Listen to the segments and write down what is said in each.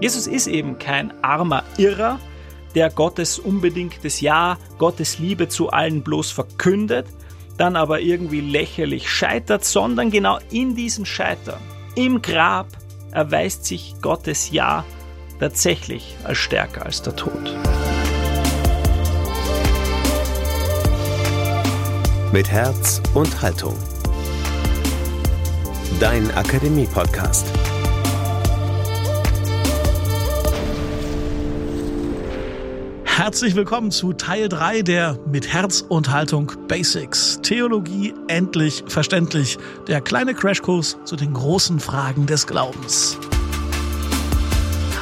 Jesus ist eben kein armer Irrer, der Gottes unbedingtes Ja, Gottes Liebe zu allen bloß verkündet, dann aber irgendwie lächerlich scheitert, sondern genau in diesem Scheitern, im Grab, erweist sich Gottes Ja tatsächlich als stärker als der Tod. Mit Herz und Haltung. Dein Akademie-Podcast. Herzlich willkommen zu Teil 3 der Mit Herz und Haltung Basics. Theologie endlich verständlich. Der kleine Crashkurs zu den großen Fragen des Glaubens.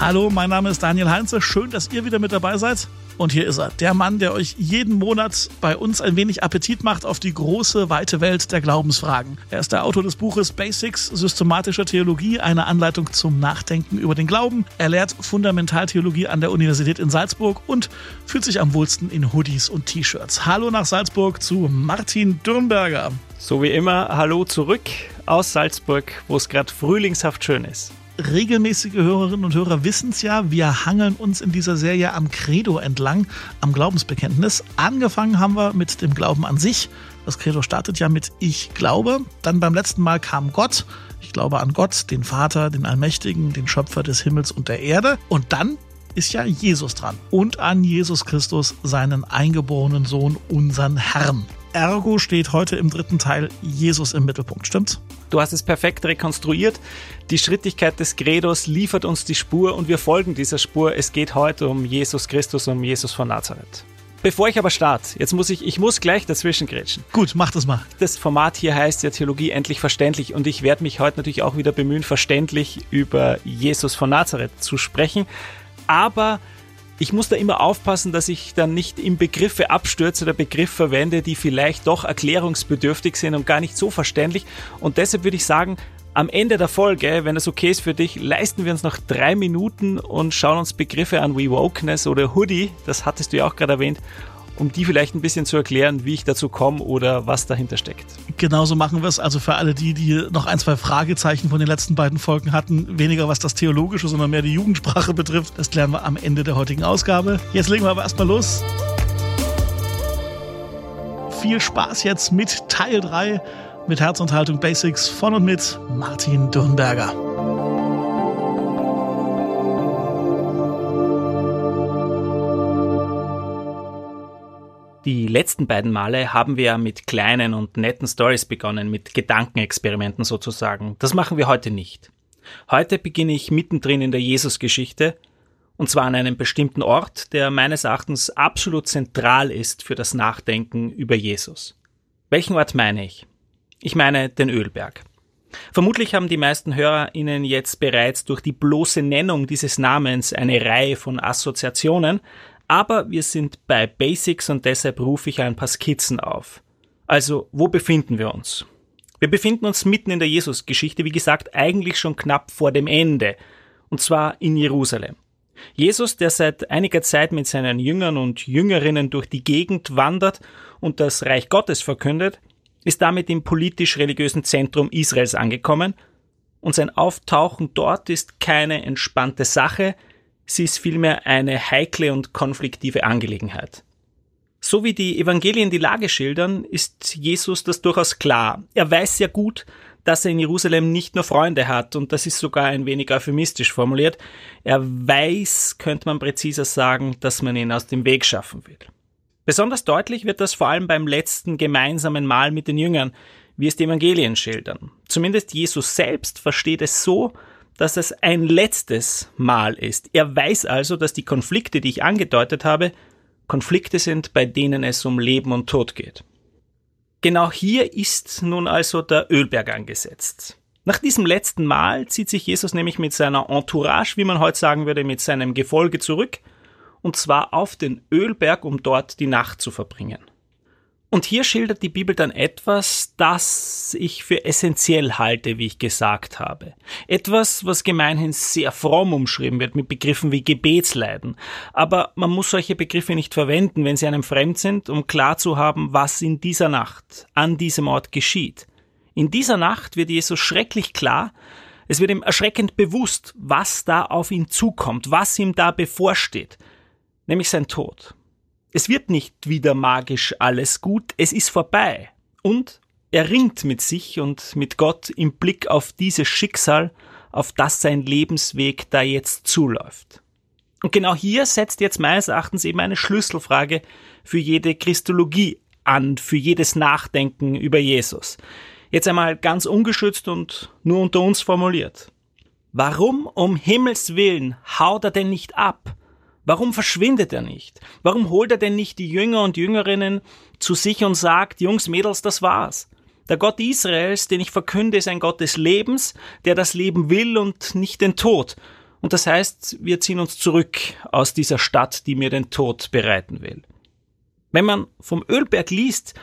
Hallo, mein Name ist Daniel Heinze. Schön, dass ihr wieder mit dabei seid. Und hier ist er, der Mann, der euch jeden Monat bei uns ein wenig Appetit macht auf die große, weite Welt der Glaubensfragen. Er ist der Autor des Buches Basics systematischer Theologie, eine Anleitung zum Nachdenken über den Glauben. Er lehrt Fundamentaltheologie an der Universität in Salzburg und fühlt sich am wohlsten in Hoodies und T-Shirts. Hallo nach Salzburg zu Martin Dürnberger. So wie immer, hallo zurück aus Salzburg, wo es gerade frühlingshaft schön ist regelmäßige Hörerinnen und Hörer wissen es ja, wir hangeln uns in dieser Serie am Credo entlang, am Glaubensbekenntnis. Angefangen haben wir mit dem Glauben an sich. Das Credo startet ja mit Ich glaube. Dann beim letzten Mal kam Gott. Ich glaube an Gott, den Vater, den Allmächtigen, den Schöpfer des Himmels und der Erde. Und dann ist ja Jesus dran. Und an Jesus Christus, seinen eingeborenen Sohn, unseren Herrn. Ergo steht heute im dritten Teil Jesus im Mittelpunkt, stimmt's? Du hast es perfekt rekonstruiert. Die Schrittigkeit des Credos liefert uns die Spur und wir folgen dieser Spur. Es geht heute um Jesus Christus, um Jesus von Nazareth. Bevor ich aber starte, jetzt muss ich, ich muss gleich dazwischen grätschen. Gut, mach das mal. Das Format hier heißt ja Theologie endlich verständlich und ich werde mich heute natürlich auch wieder bemühen, verständlich über Jesus von Nazareth zu sprechen. Aber ich muss da immer aufpassen, dass ich dann nicht in Begriffe abstürze oder Begriffe verwende, die vielleicht doch erklärungsbedürftig sind und gar nicht so verständlich. Und deshalb würde ich sagen, am Ende der Folge, wenn das okay ist für dich, leisten wir uns noch drei Minuten und schauen uns Begriffe an wie Wokeness oder Hoodie, das hattest du ja auch gerade erwähnt, um die vielleicht ein bisschen zu erklären, wie ich dazu komme oder was dahinter steckt. Genauso machen wir es. Also für alle die, die noch ein, zwei Fragezeichen von den letzten beiden Folgen hatten, weniger was das Theologische, sondern mehr die Jugendsprache betrifft, das klären wir am Ende der heutigen Ausgabe. Jetzt legen wir aber erstmal los. Viel Spaß jetzt mit Teil 3 mit Herz und Haltung Basics von und mit Martin Dürnberger. Die letzten beiden Male haben wir mit kleinen und netten Stories begonnen, mit Gedankenexperimenten sozusagen. Das machen wir heute nicht. Heute beginne ich mittendrin in der Jesusgeschichte, und zwar an einem bestimmten Ort, der meines Erachtens absolut zentral ist für das Nachdenken über Jesus. Welchen Ort meine ich? Ich meine den Ölberg. Vermutlich haben die meisten Hörer Ihnen jetzt bereits durch die bloße Nennung dieses Namens eine Reihe von Assoziationen, aber wir sind bei Basics und deshalb rufe ich ein paar Skizzen auf. Also, wo befinden wir uns? Wir befinden uns mitten in der Jesusgeschichte, wie gesagt, eigentlich schon knapp vor dem Ende, und zwar in Jerusalem. Jesus, der seit einiger Zeit mit seinen Jüngern und Jüngerinnen durch die Gegend wandert und das Reich Gottes verkündet, ist damit im politisch-religiösen Zentrum Israels angekommen, und sein Auftauchen dort ist keine entspannte Sache, sie ist vielmehr eine heikle und konfliktive Angelegenheit. So wie die Evangelien die Lage schildern, ist Jesus das durchaus klar. Er weiß sehr gut, dass er in Jerusalem nicht nur Freunde hat, und das ist sogar ein wenig euphemistisch formuliert. Er weiß, könnte man präziser sagen, dass man ihn aus dem Weg schaffen will. Besonders deutlich wird das vor allem beim letzten gemeinsamen Mahl mit den Jüngern, wie es die Evangelien schildern. Zumindest Jesus selbst versteht es so, dass es ein letztes Mal ist. Er weiß also, dass die Konflikte, die ich angedeutet habe, Konflikte sind, bei denen es um Leben und Tod geht. Genau hier ist nun also der Ölberg angesetzt. Nach diesem letzten Mal zieht sich Jesus nämlich mit seiner Entourage, wie man heute sagen würde, mit seinem Gefolge zurück, und zwar auf den Ölberg, um dort die Nacht zu verbringen. Und hier schildert die Bibel dann etwas, das ich für essentiell halte, wie ich gesagt habe. Etwas, was gemeinhin sehr fromm umschrieben wird mit Begriffen wie Gebetsleiden. Aber man muss solche Begriffe nicht verwenden, wenn sie einem fremd sind, um klar zu haben, was in dieser Nacht, an diesem Ort geschieht. In dieser Nacht wird Jesus schrecklich klar, Es wird ihm erschreckend bewusst, was da auf ihn zukommt, was ihm da bevorsteht, nämlich sein Tod. Es wird nicht wieder magisch alles gut, es ist vorbei. Und er ringt mit sich und mit Gott im Blick auf dieses Schicksal, auf das sein Lebensweg da jetzt zuläuft. Und genau hier setzt jetzt meines Erachtens eben eine Schlüsselfrage für jede Christologie an, für jedes Nachdenken über Jesus. Jetzt einmal ganz ungeschützt und nur unter uns formuliert. Warum um Himmels willen haut er denn nicht ab? Warum verschwindet er nicht? Warum holt er denn nicht die Jünger und Jüngerinnen zu sich und sagt, Jungs, Mädels, das war's? Der Gott Israels, den ich verkünde, ist ein Gott des Lebens, der das Leben will und nicht den Tod. Und das heißt, wir ziehen uns zurück aus dieser Stadt, die mir den Tod bereiten will. Wenn man vom Ölberg liest,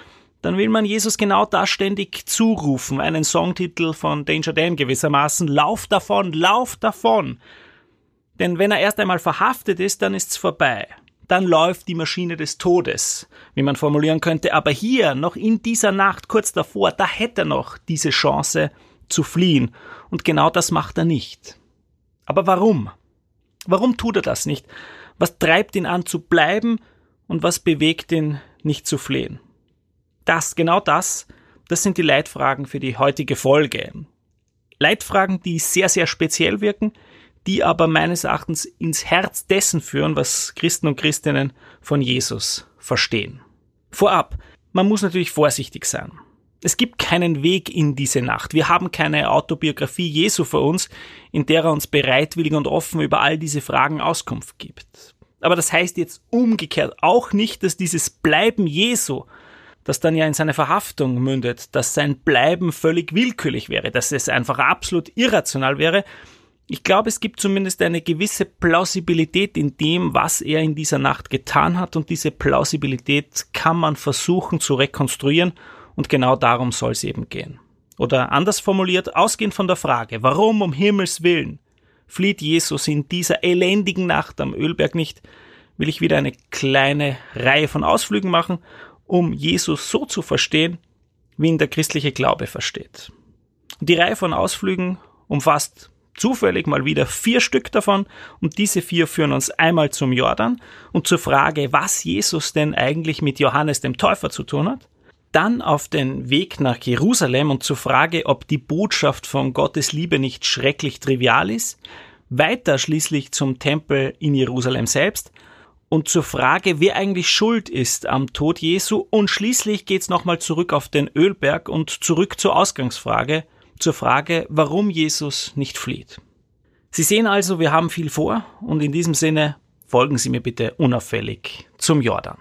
dann will man Jesus genau das ständig zurufen, einen Songtitel von Danger Dan gewissermaßen, Lauf davon, lauf davon. Denn wenn er erst einmal verhaftet ist, dann ist's vorbei. Dann läuft die Maschine des Todes, wie man formulieren könnte. Aber hier, noch in dieser Nacht, kurz davor, da hätte er noch diese Chance zu fliehen. Und genau das macht er nicht. Aber warum? Warum tut er das nicht? Was treibt ihn an zu bleiben und was bewegt ihn nicht zu flehen? Das, genau das, das sind die Leitfragen für die heutige Folge. Leitfragen, die sehr, sehr speziell wirken, die aber meines Erachtens ins Herz dessen führen, was Christen und Christinnen von Jesus verstehen. Vorab, man muss natürlich vorsichtig sein. Es gibt keinen Weg in diese Nacht. Wir haben keine Autobiografie Jesu vor uns, in der er uns bereitwillig und offen über all diese Fragen Auskunft gibt. Aber das heißt jetzt umgekehrt auch nicht, dass dieses Bleiben Jesu, das dann ja in seine Verhaftung mündet, dass sein Bleiben völlig willkürlich wäre, dass es einfach absolut irrational wäre. Ich glaube, es gibt zumindest eine gewisse Plausibilität in dem, was er in dieser Nacht getan hat, und diese Plausibilität kann man versuchen zu rekonstruieren und genau darum soll es eben gehen. Oder anders formuliert, ausgehend von der Frage, warum um Himmels willen flieht Jesus in dieser elendigen Nacht am Ölberg nicht, will ich wieder eine kleine Reihe von Ausflügen machen, um Jesus so zu verstehen, wie ihn der christliche Glaube versteht. Die Reihe von Ausflügen umfasst zufällig mal wieder vier Stück davon und diese vier führen uns einmal zum Jordan und zur Frage, was Jesus denn eigentlich mit Johannes dem Täufer zu tun hat, dann auf den Weg nach Jerusalem und zur Frage, ob die Botschaft von Gottes Liebe nicht schrecklich trivial ist, weiter schließlich zum Tempel in Jerusalem selbst und zur Frage, wer eigentlich schuld ist am Tod Jesu und schließlich geht's nochmal zurück auf den Ölberg und zurück zur Ausgangsfrage, zur Frage, warum Jesus nicht flieht. Sie sehen also, wir haben viel vor und in diesem Sinne folgen Sie mir bitte unauffällig zum Jordan.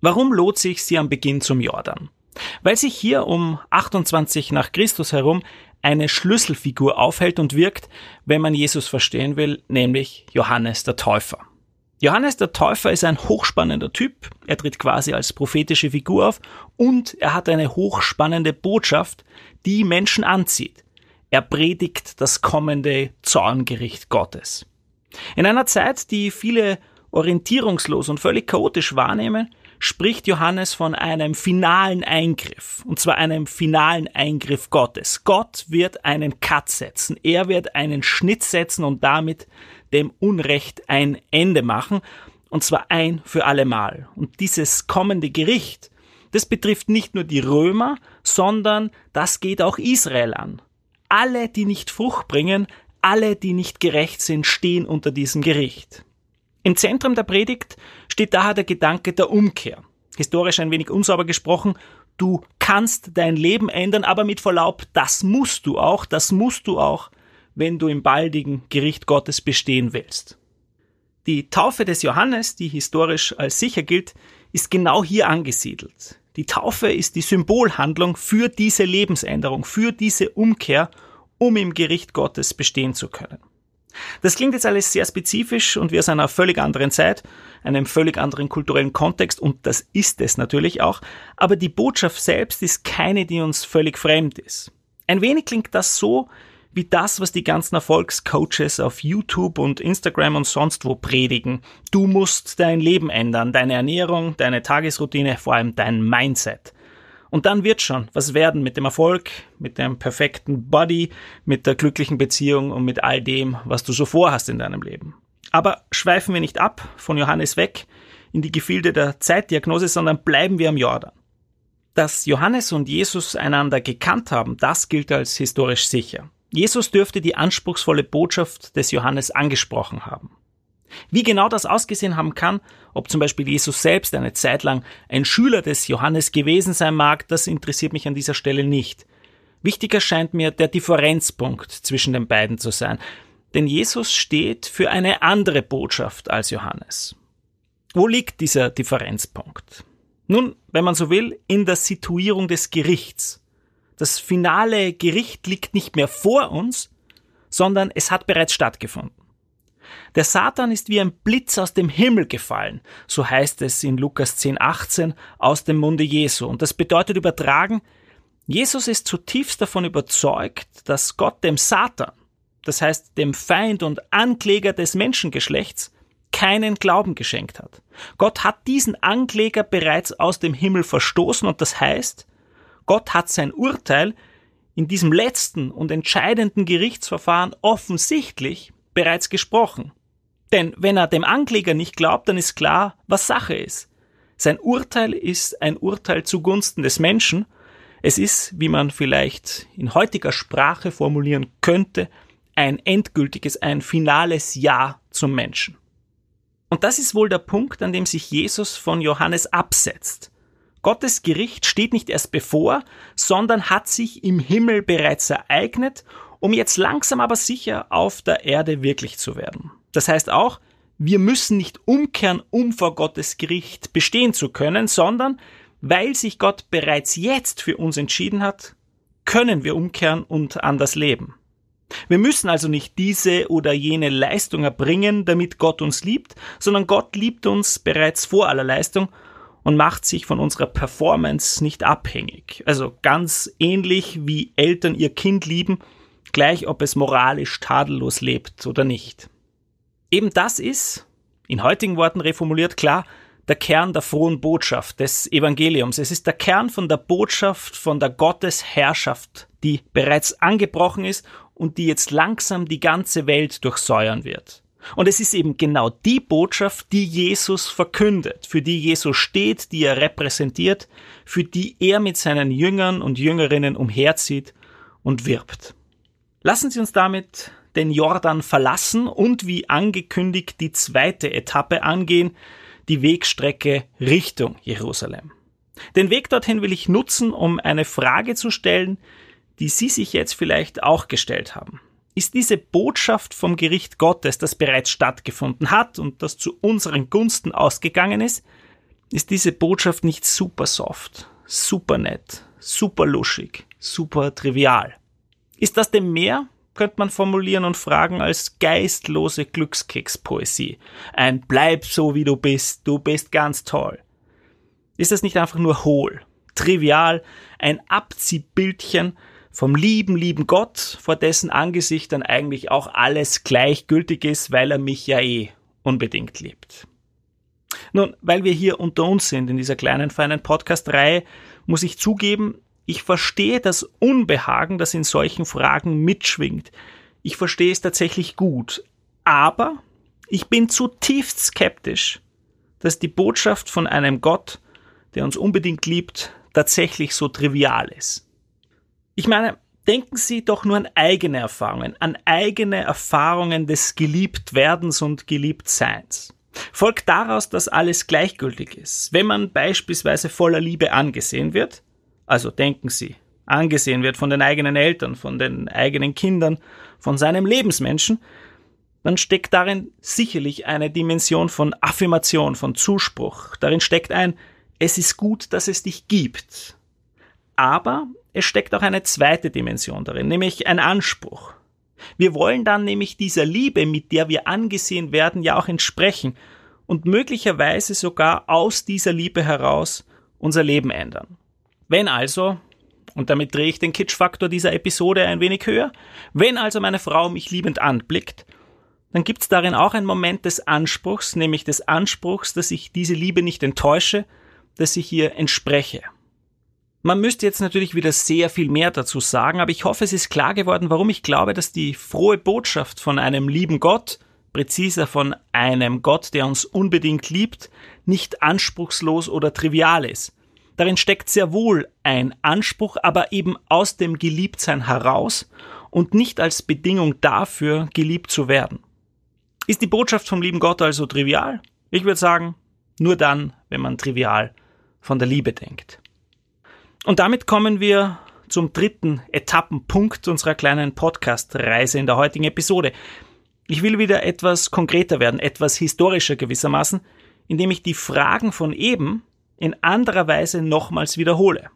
Warum lohnt sich sie am Beginn zum Jordan? Weil sich hier um 28 nach Christus herum eine Schlüsselfigur aufhält und wirkt, wenn man Jesus verstehen will, nämlich Johannes der Täufer. Johannes der Täufer ist ein hochspannender Typ, er tritt quasi als prophetische Figur auf und er hat eine hochspannende Botschaft, die Menschen anzieht. Er predigt das kommende Zorngericht Gottes. In einer Zeit, die viele orientierungslos und völlig chaotisch wahrnehmen, spricht Johannes von einem finalen Eingriff, und zwar einem finalen Eingriff Gottes. Gott wird einen Cut setzen, er wird einen Schnitt setzen und damit dem Unrecht ein Ende machen, und zwar ein für allemal. Und dieses kommende Gericht, das betrifft nicht nur die Römer, sondern das geht auch Israel an. Alle, die nicht Frucht bringen, alle, die nicht gerecht sind, stehen unter diesem Gericht. Im Zentrum der Predigt steht daher der Gedanke der Umkehr. Historisch ein wenig unsauber gesprochen, du kannst dein Leben ändern, aber mit Verlaub, das musst du auch, das musst du auch, wenn du im baldigen Gericht Gottes bestehen willst. Die Taufe des Johannes, die historisch als sicher gilt, ist genau hier angesiedelt. Die Taufe ist die Symbolhandlung für diese Lebensänderung, für diese Umkehr, um im Gericht Gottes bestehen zu können. Das klingt jetzt alles sehr spezifisch und wir aus einer völlig anderen Zeit, einem völlig anderen kulturellen Kontext und das ist es natürlich auch, aber die Botschaft selbst ist keine, die uns völlig fremd ist. Ein wenig klingt das so, wie das, was die ganzen Erfolgscoaches auf YouTube und Instagram und sonst wo predigen. Du musst dein Leben ändern, deine Ernährung, deine Tagesroutine, vor allem dein Mindset. Und dann wird schon was werden mit dem Erfolg, mit dem perfekten Body, mit der glücklichen Beziehung und mit all dem, was du so vorhast in deinem Leben. Aber schweifen wir nicht ab von Johannes weg in die Gefilde der Zeitdiagnose, sondern bleiben wir am Jordan. Dass Johannes und Jesus einander gekannt haben, das gilt als historisch sicher. Jesus dürfte die anspruchsvolle Botschaft des Johannes angesprochen haben. Wie genau das ausgesehen haben kann, ob zum Beispiel Jesus selbst eine Zeit lang ein Schüler des Johannes gewesen sein mag, das interessiert mich an dieser Stelle nicht. Wichtiger scheint mir der Differenzpunkt zwischen den beiden zu sein, denn Jesus steht für eine andere Botschaft als Johannes. Wo liegt dieser Differenzpunkt? Nun, wenn man so will, in der Situierung des Gerichts. Das finale Gericht liegt nicht mehr vor uns, sondern es hat bereits stattgefunden. Der Satan ist wie ein Blitz aus dem Himmel gefallen, so heißt es in Lukas 10, 18 aus dem Munde Jesu. Und das bedeutet übertragen, Jesus ist zutiefst davon überzeugt, dass Gott dem Satan, das heißt dem Feind und Ankläger des Menschengeschlechts, keinen Glauben geschenkt hat. Gott hat diesen Ankläger bereits aus dem Himmel verstoßen und das heißt, Gott hat sein Urteil in diesem letzten und entscheidenden Gerichtsverfahren offensichtlich bereits gesprochen. Denn wenn er dem Ankläger nicht glaubt, dann ist klar, was Sache ist. Sein Urteil ist ein Urteil zugunsten des Menschen. Es ist, wie man vielleicht in heutiger Sprache formulieren könnte, ein endgültiges, ein finales Ja zum Menschen. Und das ist wohl der Punkt, an dem sich Jesus von Johannes absetzt. Gottes Gericht steht nicht erst bevor, sondern hat sich im Himmel bereits ereignet um jetzt langsam aber sicher auf der Erde wirklich zu werden. Das heißt auch, wir müssen nicht umkehren, um vor Gottes Gericht bestehen zu können, sondern weil sich Gott bereits jetzt für uns entschieden hat, können wir umkehren und anders leben. Wir müssen also nicht diese oder jene Leistung erbringen, damit Gott uns liebt, sondern Gott liebt uns bereits vor aller Leistung und macht sich von unserer Performance nicht abhängig. Also ganz ähnlich wie Eltern ihr Kind lieben gleich ob es moralisch tadellos lebt oder nicht. Eben das ist, in heutigen Worten reformuliert, klar, der Kern der frohen Botschaft des Evangeliums. Es ist der Kern von der Botschaft von der Gottesherrschaft, die bereits angebrochen ist und die jetzt langsam die ganze Welt durchsäuern wird. Und es ist eben genau die Botschaft, die Jesus verkündet, für die Jesus steht, die er repräsentiert, für die er mit seinen Jüngern und Jüngerinnen umherzieht und wirbt. Lassen Sie uns damit den Jordan verlassen und wie angekündigt die zweite Etappe angehen, die Wegstrecke Richtung Jerusalem. Den Weg dorthin will ich nutzen, um eine Frage zu stellen, die Sie sich jetzt vielleicht auch gestellt haben. Ist diese Botschaft vom Gericht Gottes, das bereits stattgefunden hat und das zu unseren Gunsten ausgegangen ist, ist diese Botschaft nicht super soft, super nett, super luschig, super trivial? Ist das denn mehr, könnte man formulieren und fragen, als geistlose Glückskekspoesie? Ein Bleib so wie du bist, du bist ganz toll. Ist das nicht einfach nur hohl, trivial, ein Abziehbildchen vom lieben, lieben Gott, vor dessen Angesicht dann eigentlich auch alles gleichgültig ist, weil er mich ja eh unbedingt liebt? Nun, weil wir hier unter uns sind in dieser kleinen, feinen Podcast-Reihe, muss ich zugeben, ich verstehe das Unbehagen, das in solchen Fragen mitschwingt. Ich verstehe es tatsächlich gut. Aber ich bin zutiefst skeptisch, dass die Botschaft von einem Gott, der uns unbedingt liebt, tatsächlich so trivial ist. Ich meine, denken Sie doch nur an eigene Erfahrungen, an eigene Erfahrungen des Geliebtwerdens und Geliebtseins. Folgt daraus, dass alles gleichgültig ist. Wenn man beispielsweise voller Liebe angesehen wird, also denken Sie, angesehen wird von den eigenen Eltern, von den eigenen Kindern, von seinem Lebensmenschen, dann steckt darin sicherlich eine Dimension von Affirmation, von Zuspruch. Darin steckt ein, es ist gut, dass es dich gibt. Aber es steckt auch eine zweite Dimension darin, nämlich ein Anspruch. Wir wollen dann nämlich dieser Liebe, mit der wir angesehen werden, ja auch entsprechen und möglicherweise sogar aus dieser Liebe heraus unser Leben ändern. Wenn also, und damit drehe ich den Kitschfaktor dieser Episode ein wenig höher, wenn also meine Frau mich liebend anblickt, dann gibt es darin auch einen Moment des Anspruchs, nämlich des Anspruchs, dass ich diese Liebe nicht enttäusche, dass ich ihr entspreche. Man müsste jetzt natürlich wieder sehr viel mehr dazu sagen, aber ich hoffe, es ist klar geworden, warum ich glaube, dass die frohe Botschaft von einem lieben Gott, präziser von einem Gott, der uns unbedingt liebt, nicht anspruchslos oder trivial ist. Darin steckt sehr wohl ein Anspruch, aber eben aus dem Geliebtsein heraus und nicht als Bedingung dafür, geliebt zu werden. Ist die Botschaft vom lieben Gott also trivial? Ich würde sagen, nur dann, wenn man trivial von der Liebe denkt. Und damit kommen wir zum dritten Etappenpunkt unserer kleinen Podcast-Reise in der heutigen Episode. Ich will wieder etwas konkreter werden, etwas historischer gewissermaßen, indem ich die Fragen von eben in anderer Weise nochmals wiederhole.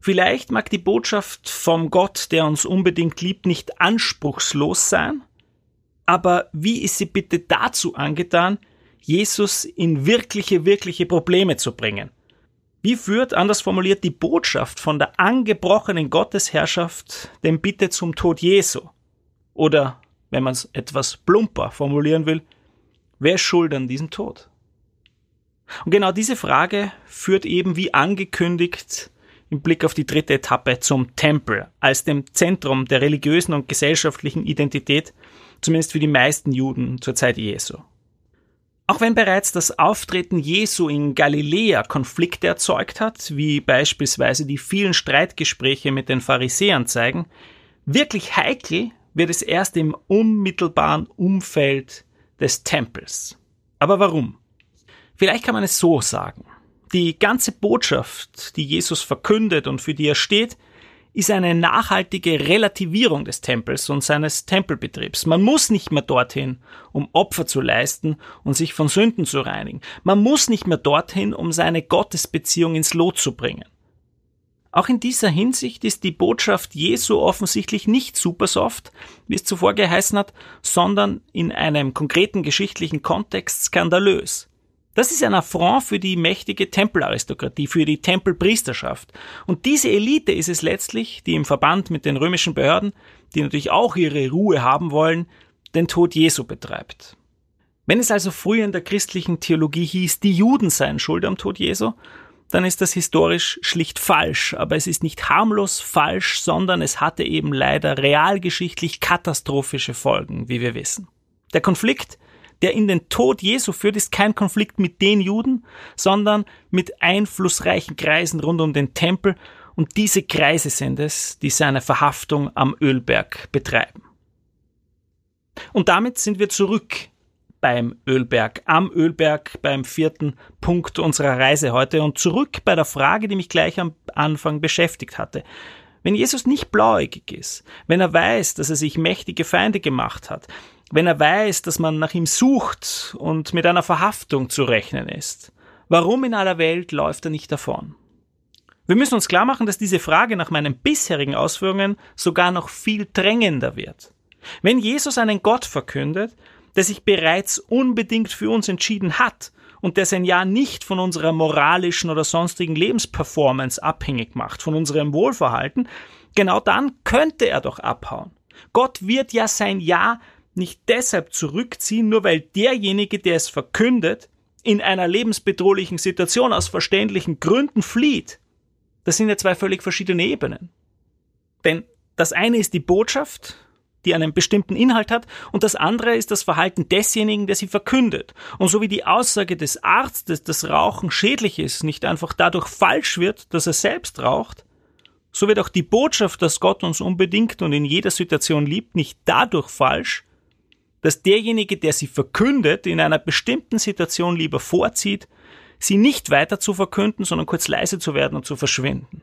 Vielleicht mag die Botschaft vom Gott, der uns unbedingt liebt, nicht anspruchslos sein, aber wie ist sie bitte dazu angetan, Jesus in wirkliche, wirkliche Probleme zu bringen? Wie führt, anders formuliert, die Botschaft von der angebrochenen Gottesherrschaft denn bitte zum Tod Jesu? Oder, wenn man es etwas plumper formulieren will, wer ist schuld an diesem Tod? Und genau diese Frage führt eben, wie angekündigt, im Blick auf die dritte Etappe zum Tempel als dem Zentrum der religiösen und gesellschaftlichen Identität, zumindest für die meisten Juden zur Zeit Jesu. Auch wenn bereits das Auftreten Jesu in Galiläa Konflikte erzeugt hat, wie beispielsweise die vielen Streitgespräche mit den Pharisäern zeigen, wirklich heikel wird es erst im unmittelbaren Umfeld des Tempels. Aber warum? Vielleicht kann man es so sagen. Die ganze Botschaft, die Jesus verkündet und für die er steht, ist eine nachhaltige Relativierung des Tempels und seines Tempelbetriebs. Man muss nicht mehr dorthin, um Opfer zu leisten und sich von Sünden zu reinigen. Man muss nicht mehr dorthin, um seine Gottesbeziehung ins Lot zu bringen. Auch in dieser Hinsicht ist die Botschaft Jesu offensichtlich nicht super soft, wie es zuvor geheißen hat, sondern in einem konkreten geschichtlichen Kontext skandalös. Das ist ein Affront für die mächtige Tempelaristokratie, für die Tempelpriesterschaft. Und diese Elite ist es letztlich, die im Verband mit den römischen Behörden, die natürlich auch ihre Ruhe haben wollen, den Tod Jesu betreibt. Wenn es also früher in der christlichen Theologie hieß, die Juden seien schuld am Tod Jesu, dann ist das historisch schlicht falsch. Aber es ist nicht harmlos falsch, sondern es hatte eben leider realgeschichtlich katastrophische Folgen, wie wir wissen. Der Konflikt der in den Tod Jesu führt, ist kein Konflikt mit den Juden, sondern mit einflussreichen Kreisen rund um den Tempel und diese Kreise sind es, die seine Verhaftung am Ölberg betreiben. Und damit sind wir zurück beim Ölberg, am Ölberg, beim vierten Punkt unserer Reise heute und zurück bei der Frage, die mich gleich am Anfang beschäftigt hatte. Wenn Jesus nicht blauäugig ist, wenn er weiß, dass er sich mächtige Feinde gemacht hat, wenn er weiß, dass man nach ihm sucht und mit einer Verhaftung zu rechnen ist? Warum in aller Welt läuft er nicht davon? Wir müssen uns klar machen, dass diese Frage nach meinen bisherigen Ausführungen sogar noch viel drängender wird. Wenn Jesus einen Gott verkündet, der sich bereits unbedingt für uns entschieden hat und der sein Ja nicht von unserer moralischen oder sonstigen Lebensperformance abhängig macht, von unserem Wohlverhalten, genau dann könnte er doch abhauen. Gott wird ja sein Ja nicht deshalb zurückziehen, nur weil derjenige, der es verkündet, in einer lebensbedrohlichen Situation aus verständlichen Gründen flieht. Das sind ja zwei völlig verschiedene Ebenen. Denn das eine ist die Botschaft, die einen bestimmten Inhalt hat, und das andere ist das Verhalten desjenigen, der sie verkündet. Und so wie die Aussage des Arztes, dass Rauchen schädlich ist, nicht einfach dadurch falsch wird, dass er selbst raucht, so wird auch die Botschaft, dass Gott uns unbedingt und in jeder Situation liebt, nicht dadurch falsch, dass derjenige, der sie verkündet, in einer bestimmten Situation lieber vorzieht, sie nicht weiter zu verkünden, sondern kurz leise zu werden und zu verschwinden.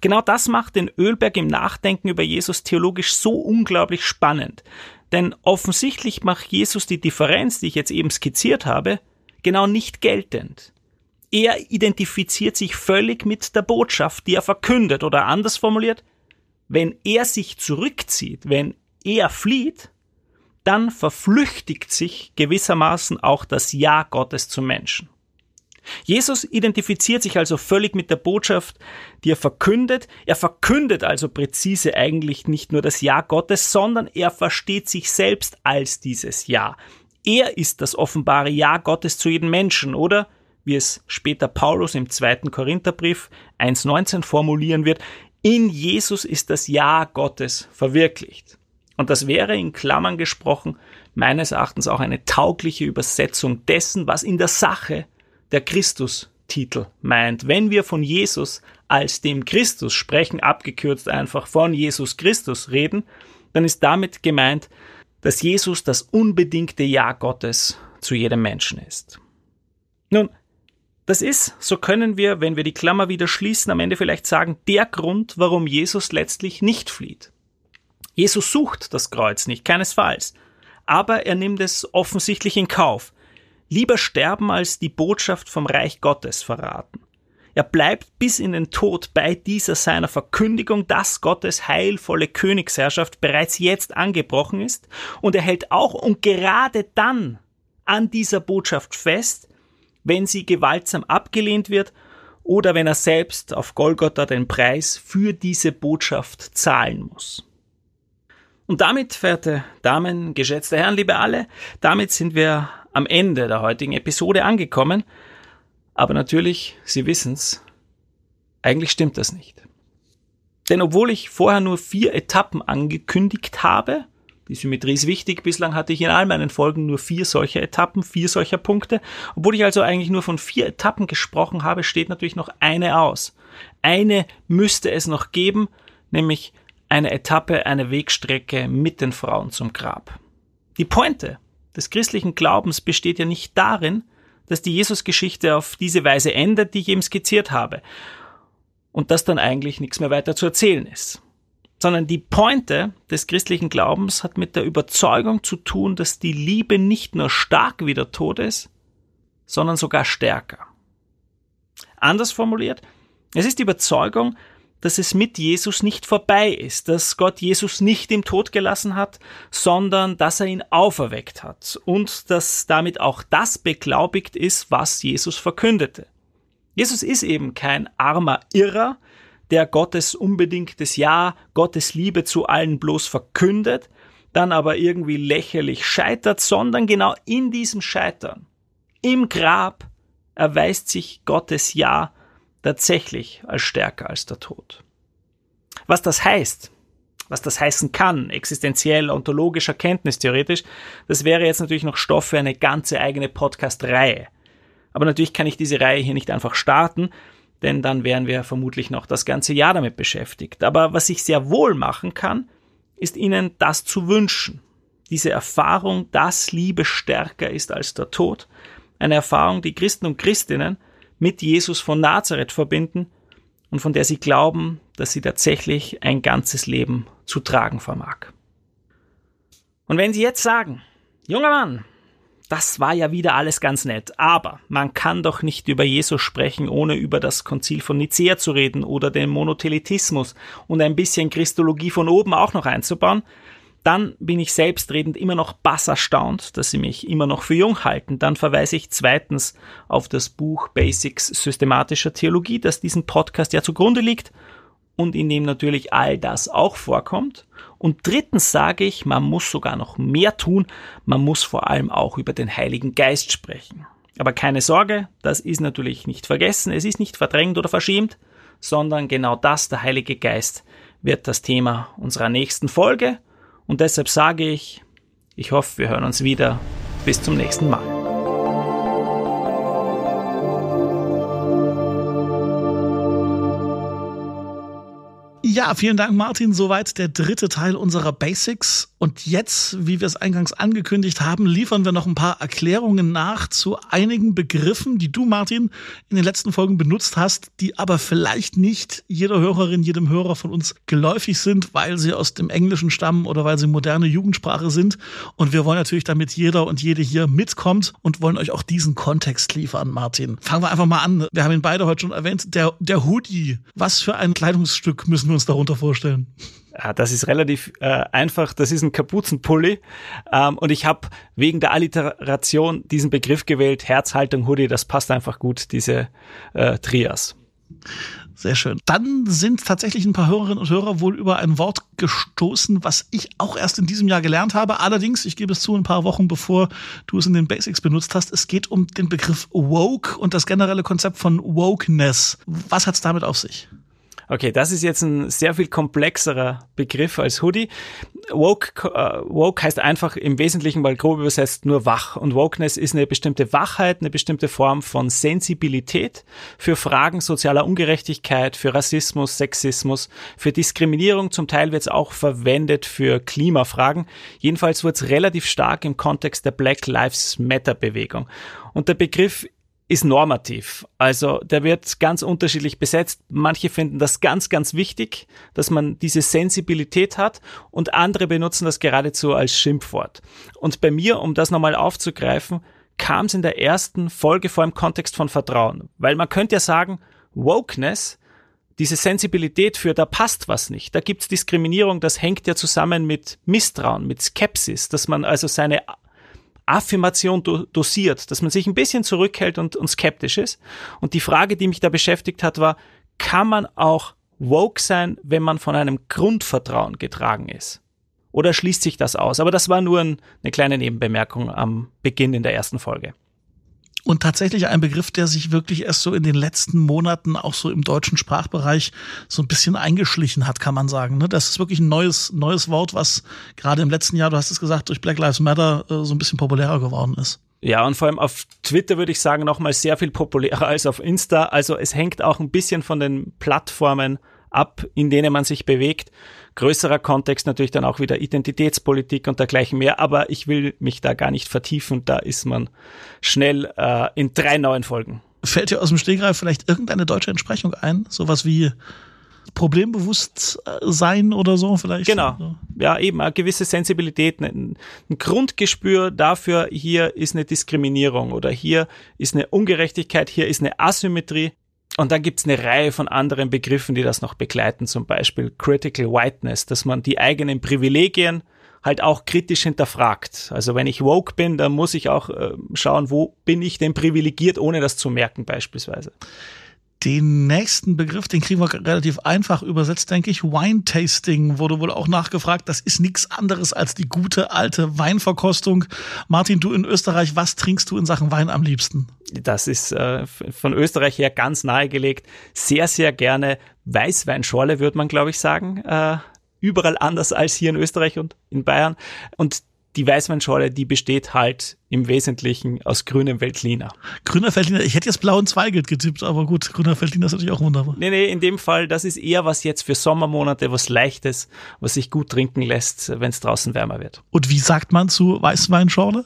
Genau das macht den Ölberg im Nachdenken über Jesus theologisch so unglaublich spannend. Denn offensichtlich macht Jesus die Differenz, die ich jetzt eben skizziert habe, genau nicht geltend. Er identifiziert sich völlig mit der Botschaft, die er verkündet, oder anders formuliert, wenn er sich zurückzieht, wenn er flieht, dann verflüchtigt sich gewissermaßen auch das Ja Gottes zum Menschen. Jesus identifiziert sich also völlig mit der Botschaft, die er verkündet. Er verkündet also präzise eigentlich nicht nur das Ja Gottes, sondern er versteht sich selbst als dieses Ja. Er ist das offenbare Ja Gottes zu jedem Menschen, oder, wie es später Paulus im zweiten Korintherbrief 1.19 formulieren wird, in Jesus ist das Ja Gottes verwirklicht. Und das wäre in Klammern gesprochen meines Erachtens auch eine taugliche Übersetzung dessen, was in der Sache der Christus-Titel meint. Wenn wir von Jesus als dem Christus sprechen, abgekürzt einfach von Jesus Christus reden, dann ist damit gemeint, dass Jesus das unbedingte Ja Gottes zu jedem Menschen ist. Nun, das ist, so können wir, wenn wir die Klammer wieder schließen, am Ende vielleicht sagen, der Grund, warum Jesus letztlich nicht flieht. Jesus sucht das Kreuz nicht, keinesfalls, aber er nimmt es offensichtlich in Kauf. Lieber sterben, als die Botschaft vom Reich Gottes verraten. Er bleibt bis in den Tod bei dieser seiner Verkündigung, dass Gottes heilvolle Königsherrschaft bereits jetzt angebrochen ist, und er hält auch und gerade dann an dieser Botschaft fest, wenn sie gewaltsam abgelehnt wird oder wenn er selbst auf Golgotha den Preis für diese Botschaft zahlen muss. Und damit, verehrte Damen, geschätzte Herren, liebe alle, damit sind wir am Ende der heutigen Episode angekommen. Aber natürlich, Sie wissen's, eigentlich stimmt das nicht. Denn obwohl ich vorher nur vier Etappen angekündigt habe, die Symmetrie ist wichtig, bislang hatte ich in all meinen Folgen nur vier solcher Etappen, vier solcher Punkte. Obwohl ich also eigentlich nur von vier Etappen gesprochen habe, steht natürlich noch eine aus. Eine müsste es noch geben, nämlich eine Etappe, eine Wegstrecke mit den Frauen zum Grab. Die Pointe des christlichen Glaubens besteht ja nicht darin, dass die Jesusgeschichte auf diese Weise endet, die ich eben skizziert habe. Und dass dann eigentlich nichts mehr weiter zu erzählen ist. Sondern die Pointe des christlichen Glaubens hat mit der Überzeugung zu tun, dass die Liebe nicht nur stark wie der Tod ist, sondern sogar stärker. Anders formuliert, es ist die Überzeugung, dass es mit Jesus nicht vorbei ist, dass Gott Jesus nicht im Tod gelassen hat, sondern dass er ihn auferweckt hat und dass damit auch das beglaubigt ist, was Jesus verkündete. Jesus ist eben kein armer Irrer, der Gottes unbedingtes Ja, Gottes Liebe zu allen bloß verkündet, dann aber irgendwie lächerlich scheitert, sondern genau in diesem Scheitern, im Grab, erweist sich Gottes Ja tatsächlich als stärker als der Tod. Was das heißt, was das heißen kann, existenziell, ontologisch, erkenntnistheoretisch, das wäre jetzt natürlich noch Stoff für eine ganze eigene Podcast-Reihe. Aber natürlich kann ich diese Reihe hier nicht einfach starten, denn dann wären wir vermutlich noch das ganze Jahr damit beschäftigt. Aber was ich sehr wohl machen kann, ist Ihnen das zu wünschen. Diese Erfahrung, dass Liebe stärker ist als der Tod. Eine Erfahrung, die Christen und Christinnen mit Jesus von Nazareth verbinden und von der sie glauben, dass sie tatsächlich ein ganzes Leben zu tragen vermag. Und wenn Sie jetzt sagen, junger Mann, das war ja wieder alles ganz nett, aber man kann doch nicht über Jesus sprechen, ohne über das Konzil von Nicea zu reden oder den Monothelitismus und ein bisschen Christologie von oben auch noch einzubauen, dann bin ich selbstredend immer noch bass erstaunt, dass sie mich immer noch für jung halten. Dann verweise ich zweitens auf das Buch Basics systematischer Theologie, das diesem Podcast ja zugrunde liegt und in dem natürlich all das auch vorkommt. Und drittens sage ich, man muss sogar noch mehr tun, man muss vor allem auch über den Heiligen Geist sprechen. Aber keine Sorge, das ist natürlich nicht vergessen, es ist nicht verdrängt oder verschämt, sondern genau das, der Heilige Geist, wird das Thema unserer nächsten Folge und deshalb sage ich, ich hoffe, wir hören uns wieder. Bis zum nächsten Mal. Ja, vielen Dank, Martin. Soweit der dritte Teil unserer Basics. Und jetzt, wie wir es eingangs angekündigt haben, liefern wir noch ein paar Erklärungen nach zu einigen Begriffen, die du, Martin, in den letzten Folgen benutzt hast, die aber vielleicht nicht jeder Hörerin, jedem Hörer von uns geläufig sind, weil sie aus dem Englischen stammen oder weil sie moderne Jugendsprache sind. Und wir wollen natürlich, damit jeder und jede hier mitkommt und wollen euch auch diesen Kontext liefern, Martin. Fangen wir einfach mal an. Wir haben ihn beide heute schon erwähnt. Der, der Hoodie. Was für ein Kleidungsstück müssen wir uns darunter vorstellen? Ja, das ist relativ äh, einfach. Das ist ein Kapuzenpulli. Ähm, und ich habe wegen der Alliteration diesen Begriff gewählt. Herzhaltung Hoodie, das passt einfach gut, diese äh, Trias. Sehr schön. Dann sind tatsächlich ein paar Hörerinnen und Hörer wohl über ein Wort gestoßen, was ich auch erst in diesem Jahr gelernt habe. Allerdings, ich gebe es zu, ein paar Wochen bevor du es in den Basics benutzt hast. Es geht um den Begriff woke und das generelle Konzept von Wokeness. Was hat es damit auf sich? Okay, das ist jetzt ein sehr viel komplexerer Begriff als Hoodie. Woke, uh, woke heißt einfach im Wesentlichen, weil grob übersetzt, nur wach. Und Wokeness ist eine bestimmte Wachheit, eine bestimmte Form von Sensibilität für Fragen sozialer Ungerechtigkeit, für Rassismus, Sexismus, für Diskriminierung. Zum Teil wird es auch verwendet für Klimafragen. Jedenfalls wird es relativ stark im Kontext der Black Lives Matter Bewegung. Und der Begriff ist normativ. Also der wird ganz unterschiedlich besetzt. Manche finden das ganz, ganz wichtig, dass man diese Sensibilität hat und andere benutzen das geradezu als Schimpfwort. Und bei mir, um das nochmal aufzugreifen, kam es in der ersten Folge vor im Kontext von Vertrauen. Weil man könnte ja sagen, Wokeness, diese Sensibilität für, da passt was nicht, da gibt's Diskriminierung, das hängt ja zusammen mit Misstrauen, mit Skepsis, dass man also seine Affirmation do dosiert, dass man sich ein bisschen zurückhält und, und skeptisch ist. Und die Frage, die mich da beschäftigt hat, war, kann man auch woke sein, wenn man von einem Grundvertrauen getragen ist? Oder schließt sich das aus? Aber das war nur ein, eine kleine Nebenbemerkung am Beginn in der ersten Folge. Und tatsächlich ein Begriff, der sich wirklich erst so in den letzten Monaten auch so im deutschen Sprachbereich so ein bisschen eingeschlichen hat, kann man sagen. Ne? Das ist wirklich ein neues, neues Wort, was gerade im letzten Jahr, du hast es gesagt, durch Black Lives Matter äh, so ein bisschen populärer geworden ist. Ja, und vor allem auf Twitter würde ich sagen, nochmal sehr viel populärer als auf Insta. Also es hängt auch ein bisschen von den Plattformen ab, in denen man sich bewegt. Größerer Kontext natürlich dann auch wieder Identitätspolitik und dergleichen mehr, aber ich will mich da gar nicht vertiefen, da ist man schnell äh, in drei neuen Folgen. Fällt dir aus dem Stegreif vielleicht irgendeine deutsche Entsprechung ein? Sowas wie problembewusst sein oder so vielleicht? Genau. Ja, eben eine gewisse Sensibilität, ein, ein Grundgespür dafür, hier ist eine Diskriminierung oder hier ist eine Ungerechtigkeit, hier ist eine Asymmetrie. Und dann gibt's eine Reihe von anderen Begriffen, die das noch begleiten, zum Beispiel Critical Whiteness, dass man die eigenen Privilegien halt auch kritisch hinterfragt. Also wenn ich woke bin, dann muss ich auch äh, schauen, wo bin ich denn privilegiert, ohne das zu merken beispielsweise. Den nächsten Begriff, den kriegen wir relativ einfach übersetzt, denke ich. Wine Tasting wurde wohl auch nachgefragt. Das ist nichts anderes als die gute alte Weinverkostung. Martin, du in Österreich, was trinkst du in Sachen Wein am liebsten? Das ist äh, von Österreich her ganz nahegelegt. Sehr, sehr gerne Weißweinschorle, würde man, glaube ich, sagen. Äh, überall anders als hier in Österreich und in Bayern. Und die Weißweinschorle, die besteht halt im Wesentlichen aus grünem Veltliner. Grüner Veltliner, ich hätte jetzt blauen Zweigelt getippt, aber gut, grüner Veltliner ist natürlich auch wunderbar. Nee, nee, in dem Fall, das ist eher was jetzt für Sommermonate, was Leichtes, was sich gut trinken lässt, wenn es draußen wärmer wird. Und wie sagt man zu Weißweinschorle?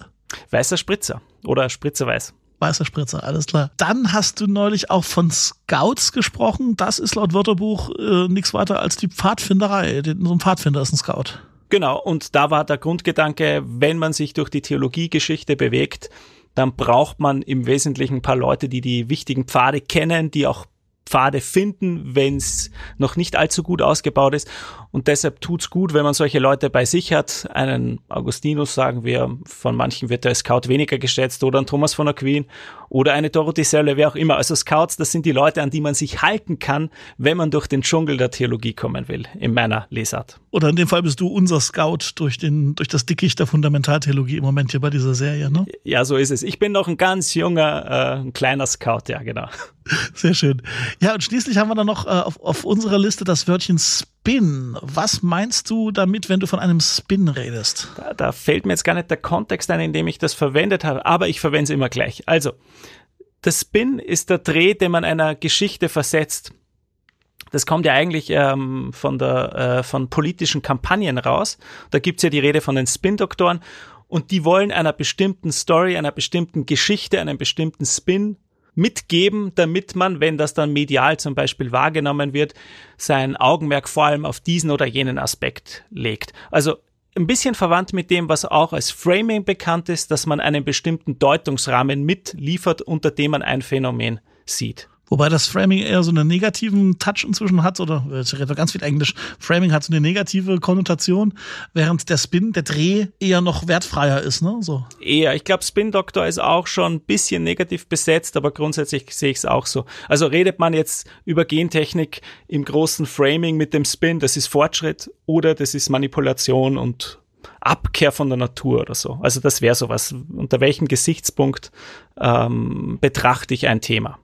Weißer Spritzer oder Spritzer Weiß. Weißer Spritzer, alles klar. Dann hast du neulich auch von Scouts gesprochen. Das ist laut Wörterbuch äh, nichts weiter als die Pfadfinderei. So ein Pfadfinder ist ein Scout. Genau, und da war der Grundgedanke, wenn man sich durch die Theologiegeschichte bewegt, dann braucht man im Wesentlichen ein paar Leute, die die wichtigen Pfade kennen, die auch Pfade finden, wenn es noch nicht allzu gut ausgebaut ist. Und deshalb tut's gut, wenn man solche Leute bei sich hat. Einen Augustinus, sagen wir, von manchen wird der Scout weniger geschätzt oder ein Thomas von Aquin oder eine Dorothee Sölle, wer auch immer. Also Scouts, das sind die Leute, an die man sich halten kann, wenn man durch den Dschungel der Theologie kommen will, in meiner Lesart. Oder in dem Fall bist du unser Scout durch, den, durch das Dickicht der Fundamentaltheologie im Moment hier bei dieser Serie, ne? Ja, so ist es. Ich bin noch ein ganz junger, äh, ein kleiner Scout, ja, genau. Sehr schön. Ja, und schließlich haben wir dann noch äh, auf, auf unserer Liste das Wörtchen Spin. Was meinst du damit, wenn du von einem Spin redest? Da, da fällt mir jetzt gar nicht der Kontext ein, in dem ich das verwendet habe, aber ich verwende es immer gleich. Also, der Spin ist der Dreh, den man einer Geschichte versetzt. Das kommt ja eigentlich ähm, von, der, äh, von politischen Kampagnen raus. Da gibt's ja die Rede von den Spin-Doktoren und die wollen einer bestimmten Story, einer bestimmten Geschichte, einem bestimmten Spin mitgeben, damit man, wenn das dann medial zum Beispiel wahrgenommen wird, sein Augenmerk vor allem auf diesen oder jenen Aspekt legt. Also ein bisschen verwandt mit dem, was auch als Framing bekannt ist, dass man einen bestimmten Deutungsrahmen mitliefert, unter dem man ein Phänomen sieht. Wobei das Framing eher so einen negativen Touch inzwischen hat, oder ich rede ganz viel Englisch, Framing hat so eine negative Konnotation, während der Spin, der Dreh eher noch wertfreier ist, ne? So. Eher. Ich glaube, Spin Doctor ist auch schon ein bisschen negativ besetzt, aber grundsätzlich sehe ich es auch so. Also redet man jetzt über Gentechnik im großen Framing mit dem Spin, das ist Fortschritt oder das ist Manipulation und Abkehr von der Natur oder so. Also das wäre sowas. Unter welchem Gesichtspunkt ähm, betrachte ich ein Thema?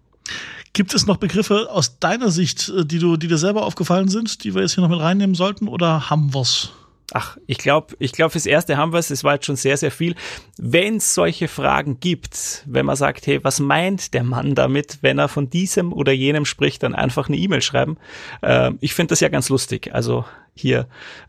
Gibt es noch Begriffe aus deiner Sicht, äh, die, du, die dir selber aufgefallen sind, die wir jetzt hier noch mit reinnehmen sollten oder haben wir's? Ach, ich glaube, ich glaube, fürs Erste haben wir es. Es war jetzt schon sehr, sehr viel. Wenn es solche Fragen gibt, wenn man sagt, hey, was meint der Mann damit, wenn er von diesem oder jenem spricht, dann einfach eine E-Mail schreiben. Äh, ich finde das ja ganz lustig. Also hier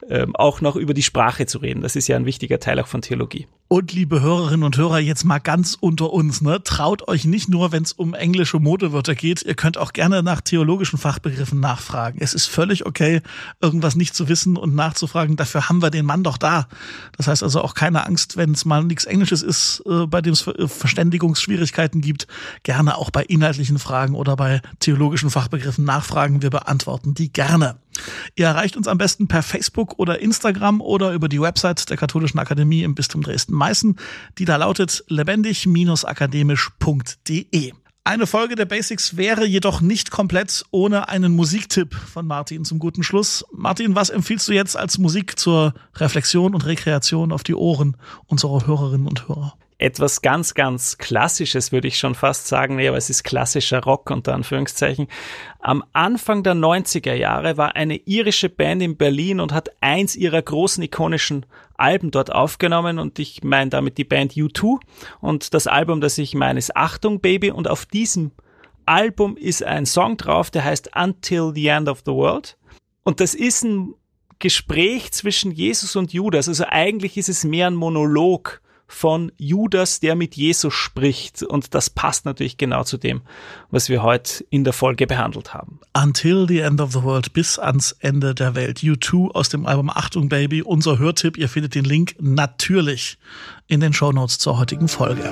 ähm, auch noch über die Sprache zu reden. Das ist ja ein wichtiger Teil auch von Theologie. Und liebe Hörerinnen und Hörer, jetzt mal ganz unter uns, ne? Traut euch nicht nur, wenn es um englische Modewörter geht. Ihr könnt auch gerne nach theologischen Fachbegriffen nachfragen. Es ist völlig okay, irgendwas nicht zu wissen und nachzufragen. Dafür haben wir den Mann doch da. Das heißt also auch keine Angst, wenn es mal nichts Englisches ist, äh, bei dem es äh, Verständigungsschwierigkeiten gibt. Gerne auch bei inhaltlichen Fragen oder bei theologischen Fachbegriffen nachfragen. Wir beantworten die gerne. Ihr erreicht uns am besten per Facebook oder Instagram oder über die Website der Katholischen Akademie im Bistum Dresden-Meißen, die da lautet lebendig-akademisch.de. Eine Folge der Basics wäre jedoch nicht komplett ohne einen Musiktipp von Martin zum guten Schluss. Martin, was empfiehlst du jetzt als Musik zur Reflexion und Rekreation auf die Ohren unserer Hörerinnen und Hörer? Etwas ganz, ganz Klassisches, würde ich schon fast sagen. Nee, aber es ist klassischer Rock unter Anführungszeichen. Am Anfang der 90er Jahre war eine irische Band in Berlin und hat eins ihrer großen ikonischen Alben dort aufgenommen und ich meine damit die Band U2 und das Album, das ich meine, ist Achtung Baby und auf diesem Album ist ein Song drauf, der heißt Until the End of the World und das ist ein Gespräch zwischen Jesus und Judas, also eigentlich ist es mehr ein Monolog von Judas, der mit Jesus spricht. Und das passt natürlich genau zu dem, was wir heute in der Folge behandelt haben. Until the End of the World, bis ans Ende der Welt. U2 aus dem Album Achtung Baby, unser Hörtipp. Ihr findet den Link natürlich in den Shownotes zur heutigen Folge.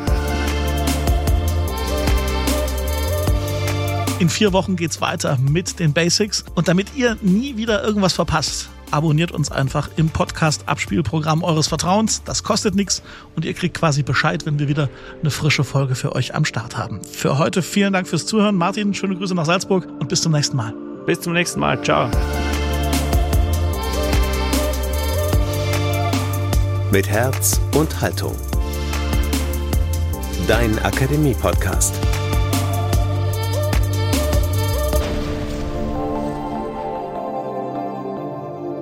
In vier Wochen geht's weiter mit den Basics. Und damit ihr nie wieder irgendwas verpasst, abonniert uns einfach im Podcast-Abspielprogramm eures Vertrauens. Das kostet nichts und ihr kriegt quasi Bescheid, wenn wir wieder eine frische Folge für euch am Start haben. Für heute vielen Dank fürs Zuhören. Martin, schöne Grüße nach Salzburg und bis zum nächsten Mal. Bis zum nächsten Mal. Ciao. Mit Herz und Haltung. Dein Akademie-Podcast.